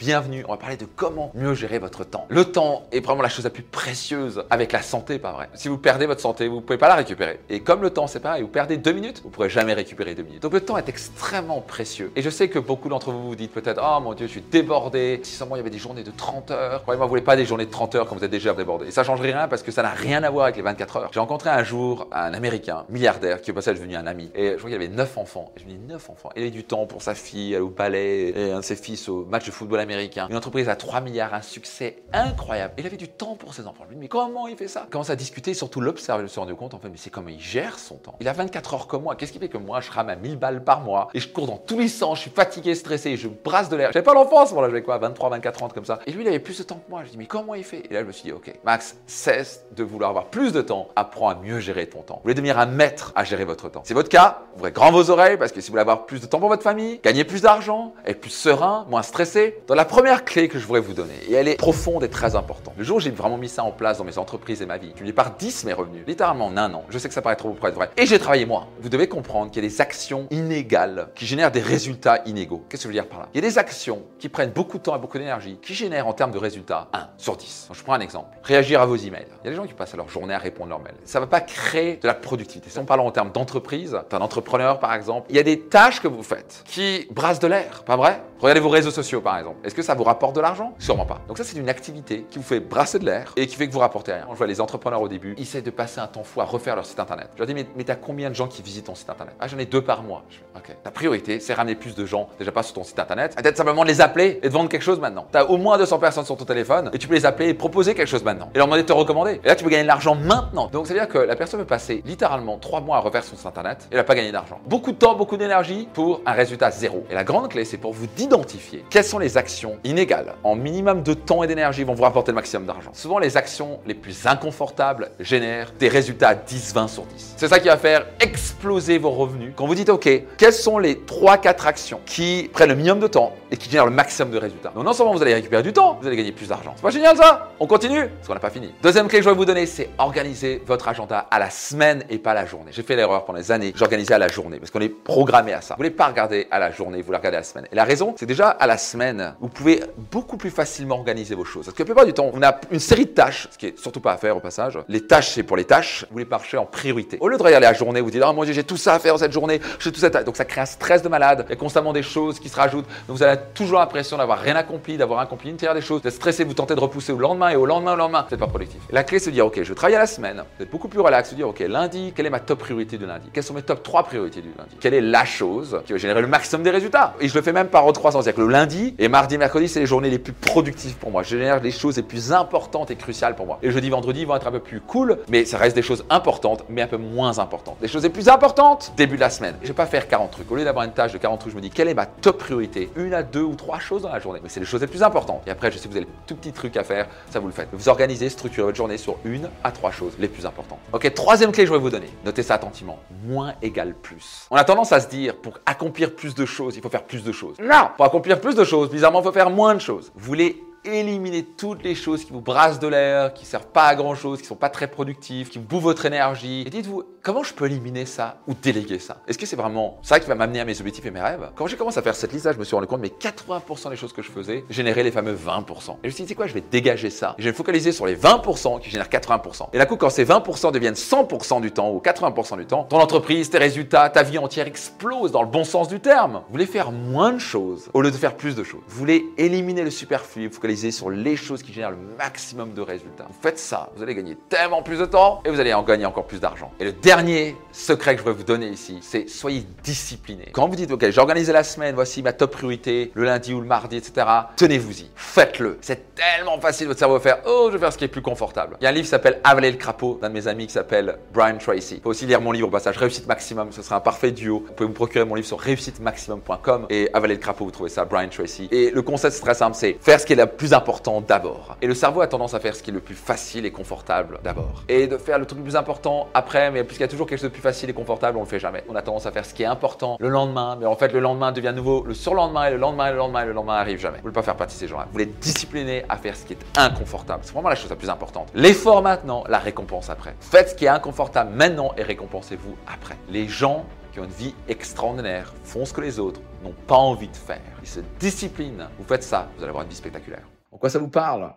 Bienvenue, on va parler de comment mieux gérer votre temps. Le temps est vraiment la chose la plus précieuse avec la santé, pas vrai? Si vous perdez votre santé, vous ne pouvez pas la récupérer. Et comme le temps, c'est pareil, vous perdez deux minutes, vous ne pourrez jamais récupérer deux minutes. Donc le temps est extrêmement précieux. Et je sais que beaucoup d'entre vous vous dites peut-être, oh mon Dieu, je suis débordé. Si seulement il y avait des journées de 30 heures. Croyez-moi, vous voulez pas des journées de 30 heures quand vous êtes déjà débordé. Et ça change rien parce que ça n'a rien à voir avec les 24 heures. J'ai rencontré un jour un Américain, milliardaire, qui au passage est devenu un ami. Et je crois qu'il avait 9 enfants. Et je me dis, 9 enfants. Il avait du temps pour sa fille, aller au ballet, et un de ses fils au match de football américain. Une entreprise à 3 milliards, un succès incroyable. Il avait du temps pour ses enfants. Je mais comment il fait ça? Il commence à discuter, surtout l'observer, me suis rendu compte, en fait, mais c'est comment il gère son temps. Il a 24 heures comme moi. Qu'est-ce qui fait que moi, je rame à 1000 balles par mois? Et je cours dans tous les sens, je suis fatigué, stressé, je brasse de l'air. J'avais pas l'enfance, moi là, j'avais quoi, 23, 24 ans comme ça. Et lui, il avait plus de temps que moi. Je dis, mais comment il fait? Et là, je me suis dit, ok, Max, cesse de vouloir avoir plus de temps, apprends à mieux gérer ton temps. Vous voulez devenir un maître à gérer votre temps? C'est votre cas, ouvrez grand vos oreilles parce que si vous voulez avoir plus de temps pour votre famille, gagner plus d'argent, être plus serein, moins stressé, dans la première clé que je voudrais vous donner, et elle est profonde et très importante. Le jour où j'ai vraiment mis ça en place dans mes entreprises et ma vie, je par 10 mes revenus, littéralement en un an. Je sais que ça paraît trop pour être vrai. Et j'ai travaillé moi. Vous devez comprendre qu'il y a des actions inégales qui génèrent des résultats inégaux. Qu'est-ce que je veux dire par là? Il y a des actions qui prennent beaucoup de temps et beaucoup d'énergie, qui génèrent en termes de résultats 1 sur 10. je prends un exemple. Réagir à vos emails. Il y a des gens qui passent leur journée à répondre leurs mails. Ça ne va pas créer de la productivité. Si on parle en termes d'entreprise, un entrepreneur par exemple, il y a des tâches que vous faites qui brassent de l'air, pas vrai? Regardez vos réseaux sociaux par exemple. Est-ce que ça vous rapporte de l'argent? Sûrement pas. Donc ça c'est une activité qui vous fait brasser de l'air et qui fait que vous rapportez rien. Je vois les entrepreneurs au début, ils essaient de passer un temps fou à refaire leur site internet. Je leur dis mais, mais t'as combien de gens qui visitent ton site internet? Ah j'en ai deux par mois. ok. Ta priorité c'est ramener plus de gens déjà pas sur ton site internet. Peut-être simplement de les appeler et de vendre quelque chose maintenant. Tu as au moins 200 personnes sur ton téléphone et tu peux les appeler et proposer quelque chose maintenant et leur demander de te recommander. Et là tu peux gagner de l'argent maintenant. Donc ça veut dire que la personne peut passer littéralement trois mois à refaire son site internet et elle n'a pas gagné d'argent. Beaucoup de temps, beaucoup d'énergie pour un résultat zéro. Et la grande clé c'est pour vous d'identifier quelles sont les actions inégales en minimum de temps et d'énergie vont vous rapporter le maximum d'argent. Souvent, les actions les plus inconfortables génèrent des résultats 10-20 sur 10. C'est ça qui va faire exploser vos revenus. Quand vous dites, OK, quelles sont les 3-4 actions qui prennent le minimum de temps et qui génèrent le maximum de résultats? Donc, non seulement vous allez récupérer du temps, vous allez gagner plus d'argent. C'est pas génial ça? On continue? Parce qu'on n'a pas fini. Deuxième clé que je vais vous donner, c'est organiser votre agenda à la semaine et pas la journée. J'ai fait l'erreur pendant des années, j'organisais à la journée parce qu'on est programmé à ça. Vous voulez pas regarder à la journée, vous la regardez à la semaine. Et la raison, c'est déjà à la semaine, vous pouvez beaucoup plus facilement organiser vos choses. Parce que la plupart du temps, on a une série de tâches, ce qui est surtout pas à faire au passage. Les tâches, c'est pour les tâches, vous les marchez en priorité. Au lieu de regarder la journée, vous dites, oh mon dieu, j'ai tout ça à faire cette journée, j'ai tout ça. Donc ça crée un stress de malade, il y a constamment des choses qui se rajoutent. Donc vous avez toujours l'impression d'avoir rien accompli, d'avoir accompli une tiers des choses, d'être stressé, vous tentez de repousser au lendemain et au lendemain, au lendemain, c'est pas productif. la clé, c'est de dire, ok, je travaille à la semaine, vous êtes beaucoup plus relax, de dire, ok, lundi, quelle est ma top priorité de lundi? Quelles sont mes top 3 priorités du lundi? Quelle est la chose qui va générer le maximum des résultats? Et je le fais même par trois C'est-à-dire que le lundi et mardi, mercredi, c'est les journées les plus productives pour moi. Je génère les choses les plus importantes et cruciales pour moi. Et jeudi, vendredi vont être un peu plus cool, mais ça reste des choses importantes, mais un peu moins importantes. Les choses les plus importantes, début de la semaine. Je vais pas faire 40 trucs. Au lieu d'avoir une tâche de 40 trucs, je me dis quelle est ma top priorité? Une à deux ou trois choses dans la journée. Mais c'est les choses les plus importantes. Et après, je sais que vous avez tout petits trucs à faire, ça vous le faites. Vous organisez, structurez votre journée sur une à trois choses les plus importantes. Ok, troisième clé que je vais vous donner. Notez ça attentivement. Moins égale plus. On a tendance à se dire pour accomplir plus de choses, il faut faire plus de choses. Non, pour accomplir plus de choses, bizarrement, faut faire moins de choses. Vous éliminer toutes les choses qui vous brassent de l'air, qui servent pas à grand chose, qui sont pas très productives, qui bouffent votre énergie. Et dites-vous, comment je peux éliminer ça ou déléguer ça? Est-ce que c'est vraiment ça qui va m'amener à mes objectifs et mes rêves? Quand j'ai commencé à faire cette liste-là, je me suis rendu compte, mais 80% des choses que je faisais généraient les fameux 20%. Et je me suis dit, c'est quoi, je vais dégager ça. Et je vais me focaliser sur les 20% qui génèrent 80%. Et là, coup, quand ces 20% deviennent 100% du temps ou 80% du temps, ton entreprise, tes résultats, ta vie entière explose dans le bon sens du terme. Vous voulez faire moins de choses au lieu de faire plus de choses. Vous voulez éliminer le superflu, sur les choses qui génèrent le maximum de résultats. Vous faites ça, vous allez gagner tellement plus de temps et vous allez en gagner encore plus d'argent. Et le dernier secret que je voudrais vous donner ici, c'est soyez discipliné. Quand vous dites, OK, j'ai organisé la semaine, voici ma top priorité, le lundi ou le mardi, etc., tenez-vous-y, faites-le. C'est tellement facile, votre cerveau va faire, oh, je vais faire ce qui est plus confortable. Il y a un livre qui s'appelle Avaler le crapaud d'un de mes amis qui s'appelle Brian Tracy. Il faut aussi lire mon livre au passage, Réussite Maximum, ce sera un parfait duo. Vous pouvez vous procurer mon livre sur réussitemaximum.com et Avaler le crapaud, vous trouvez ça, Brian Tracy. Et le concept, c'est très simple, c'est faire ce qui est le plus important d'abord et le cerveau a tendance à faire ce qui est le plus facile et confortable d'abord. Et de faire le truc le plus important après, mais puisqu'il y a toujours quelque chose de plus facile et confortable, on le fait jamais. On a tendance à faire ce qui est important le lendemain, mais en fait le lendemain devient nouveau le surlendemain et le lendemain et le lendemain et le lendemain arrive jamais. Vous voulez pas faire partie de ces gens-là. Vous voulez discipliner à faire ce qui est inconfortable. C'est vraiment la chose la plus importante. L'effort maintenant, la récompense après. Faites ce qui est inconfortable maintenant et récompensez-vous après. Les gens qui ont une vie extraordinaire, font ce que les autres n'ont pas envie de faire. Ils se disciplinent. Vous faites ça, vous allez avoir une vie spectaculaire. Ça vous parle?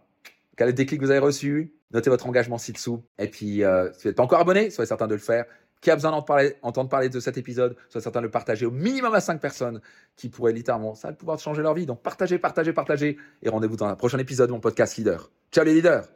Quel est le déclic que vous avez reçu? Notez votre engagement ci-dessous. Et puis, euh, si vous n'êtes pas encore abonné, soyez certain de le faire. Qui a besoin d'entendre parler, de cet épisode, soyez certain de le partager au minimum à 5 personnes qui pourraient littéralement, ça le pouvoir changer leur vie. Donc partagez, partagez, partagez. Et rendez-vous dans un prochain épisode de mon podcast Leader. Ciao les leaders